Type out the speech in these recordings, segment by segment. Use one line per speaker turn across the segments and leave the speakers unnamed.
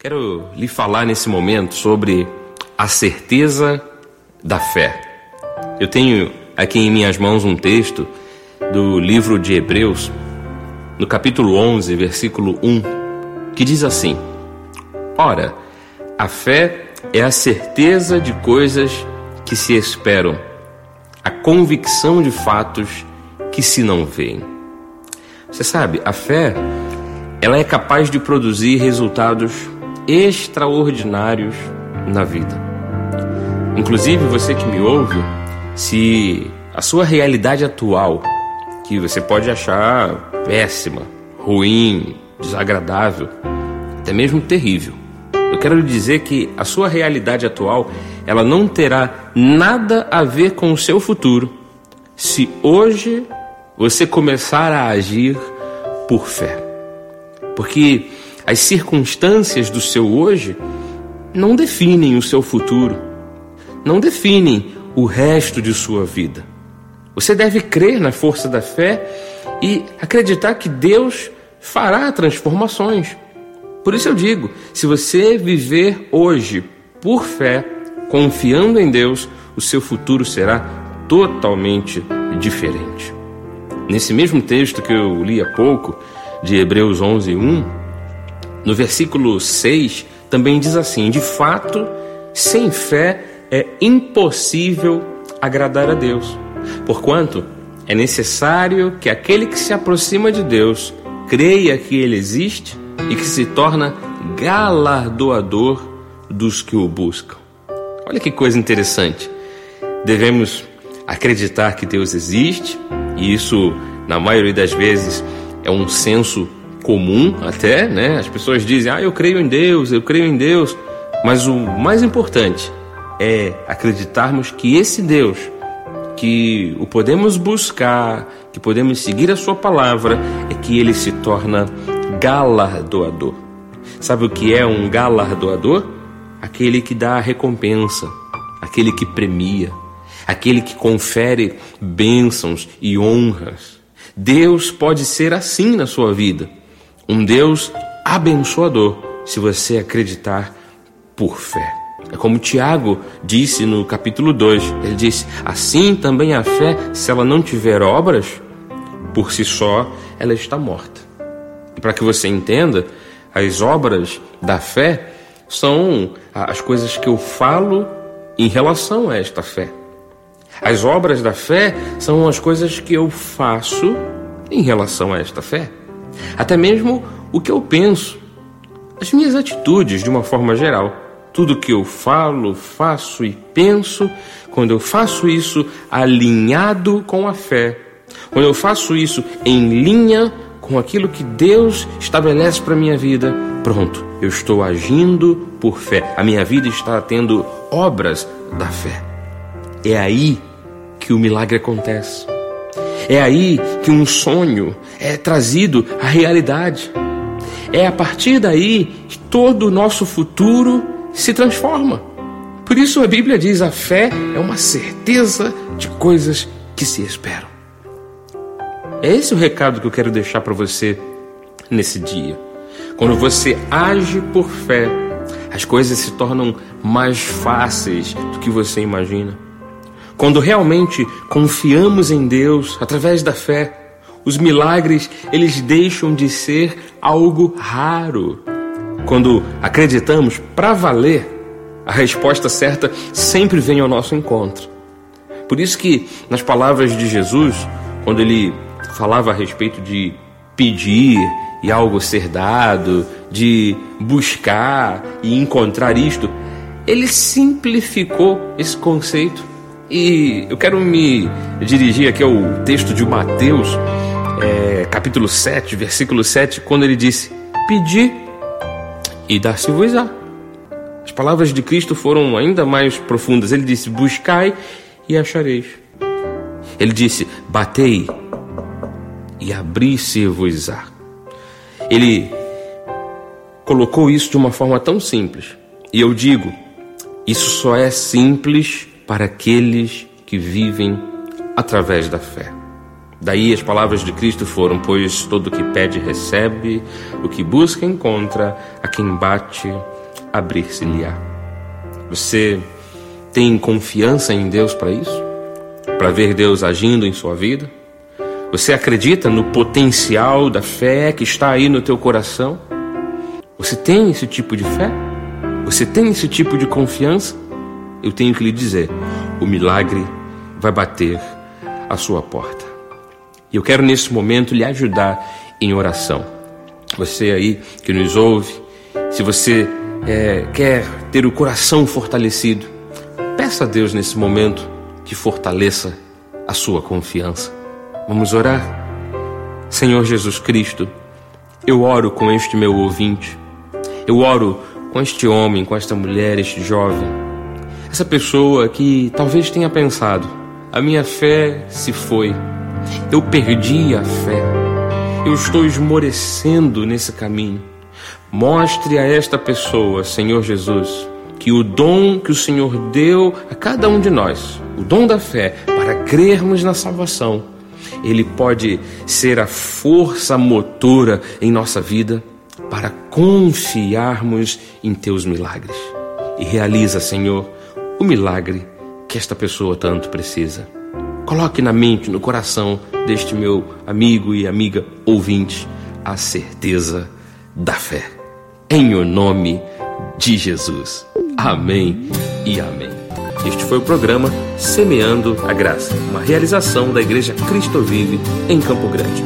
Quero lhe falar nesse momento sobre a certeza da fé. Eu tenho aqui em minhas mãos um texto do livro de Hebreus, no capítulo 11, versículo 1, que diz assim: Ora, a fé é a certeza de coisas que se esperam, a convicção de fatos que se não veem. Você sabe, a fé, ela é capaz de produzir resultados extraordinários na vida. Inclusive, você que me ouve, se a sua realidade atual, que você pode achar péssima, ruim, desagradável, até mesmo terrível, eu quero lhe dizer que a sua realidade atual, ela não terá nada a ver com o seu futuro, se hoje você começar a agir por fé. Porque as circunstâncias do seu hoje não definem o seu futuro, não definem o resto de sua vida. Você deve crer na força da fé e acreditar que Deus fará transformações. Por isso eu digo: se você viver hoje por fé, confiando em Deus, o seu futuro será totalmente diferente. Nesse mesmo texto que eu li há pouco, de Hebreus 11, 1, no versículo 6 também diz assim: De fato, sem fé é impossível agradar a Deus, porquanto é necessário que aquele que se aproxima de Deus creia que ele existe e que se torna galardoador dos que o buscam. Olha que coisa interessante. Devemos acreditar que Deus existe, e isso, na maioria das vezes, é um senso comum até, né? As pessoas dizem, ah, eu creio em Deus, eu creio em Deus. Mas o mais importante é acreditarmos que esse Deus, que o podemos buscar, que podemos seguir a sua palavra, é que ele se torna galardoador. Sabe o que é um galardoador? Aquele que dá a recompensa, aquele que premia, aquele que confere bênçãos e honras. Deus pode ser assim na sua vida um Deus abençoador se você acreditar por fé. É como Tiago disse no capítulo 2: ele disse: Assim também a fé, se ela não tiver obras, por si só, ela está morta. E para que você entenda, as obras da fé são as coisas que eu falo em relação a esta fé. As obras da fé são as coisas que eu faço em relação a esta fé até mesmo o que eu penso, as minhas atitudes de uma forma geral. Tudo que eu falo, faço e penso, quando eu faço isso alinhado com a fé, quando eu faço isso em linha com aquilo que Deus estabelece para minha vida, pronto, eu estou agindo por fé. A minha vida está tendo obras da fé. É aí que o milagre acontece. É aí que um sonho é trazido à realidade. É a partir daí que todo o nosso futuro se transforma. Por isso a Bíblia diz: a fé é uma certeza de coisas que se esperam. É esse o recado que eu quero deixar para você nesse dia. Quando você age por fé, as coisas se tornam mais fáceis do que você imagina. Quando realmente confiamos em Deus através da fé, os milagres eles deixam de ser algo raro. Quando acreditamos para valer, a resposta certa sempre vem ao nosso encontro. Por isso que nas palavras de Jesus, quando ele falava a respeito de pedir e algo ser dado, de buscar e encontrar isto, ele simplificou esse conceito e eu quero me dirigir aqui ao texto de Mateus, é, capítulo 7, versículo 7, quando ele disse: Pedi e dar-se-vos-á. As palavras de Cristo foram ainda mais profundas. Ele disse: Buscai e achareis. Ele disse: Batei e abri-se-vos-á. Ele colocou isso de uma forma tão simples. E eu digo: isso só é simples para aqueles que vivem através da fé. Daí as palavras de Cristo foram: Pois todo o que pede recebe, o que busca encontra, a quem bate, abrir-se-lhe-á. Você tem confiança em Deus para isso? Para ver Deus agindo em sua vida? Você acredita no potencial da fé que está aí no teu coração? Você tem esse tipo de fé? Você tem esse tipo de confiança? Eu tenho que lhe dizer: o milagre vai bater à sua porta. E eu quero nesse momento lhe ajudar em oração. Você aí que nos ouve, se você é, quer ter o coração fortalecido, peça a Deus nesse momento que fortaleça a sua confiança. Vamos orar? Senhor Jesus Cristo, eu oro com este meu ouvinte, eu oro com este homem, com esta mulher, este jovem, essa pessoa que talvez tenha pensado: a minha fé se foi, eu perdi a fé, eu estou esmorecendo nesse caminho. Mostre a esta pessoa, Senhor Jesus, que o dom que o Senhor deu a cada um de nós, o dom da fé, para crermos na salvação, ele pode ser a força motora em nossa vida para confiarmos em teus milagres. E realiza, Senhor, o milagre que esta pessoa tanto precisa. Coloque na mente, no coração deste meu amigo e amiga ouvinte a certeza da fé. Em o nome de Jesus. Amém e amém. Este foi o programa Semeando a Graça, uma realização da Igreja Cristo Vive em Campo Grande.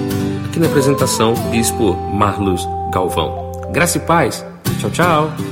Aqui na apresentação, Bispo Marlos Galvão. Graça e paz. Tchau, tchau.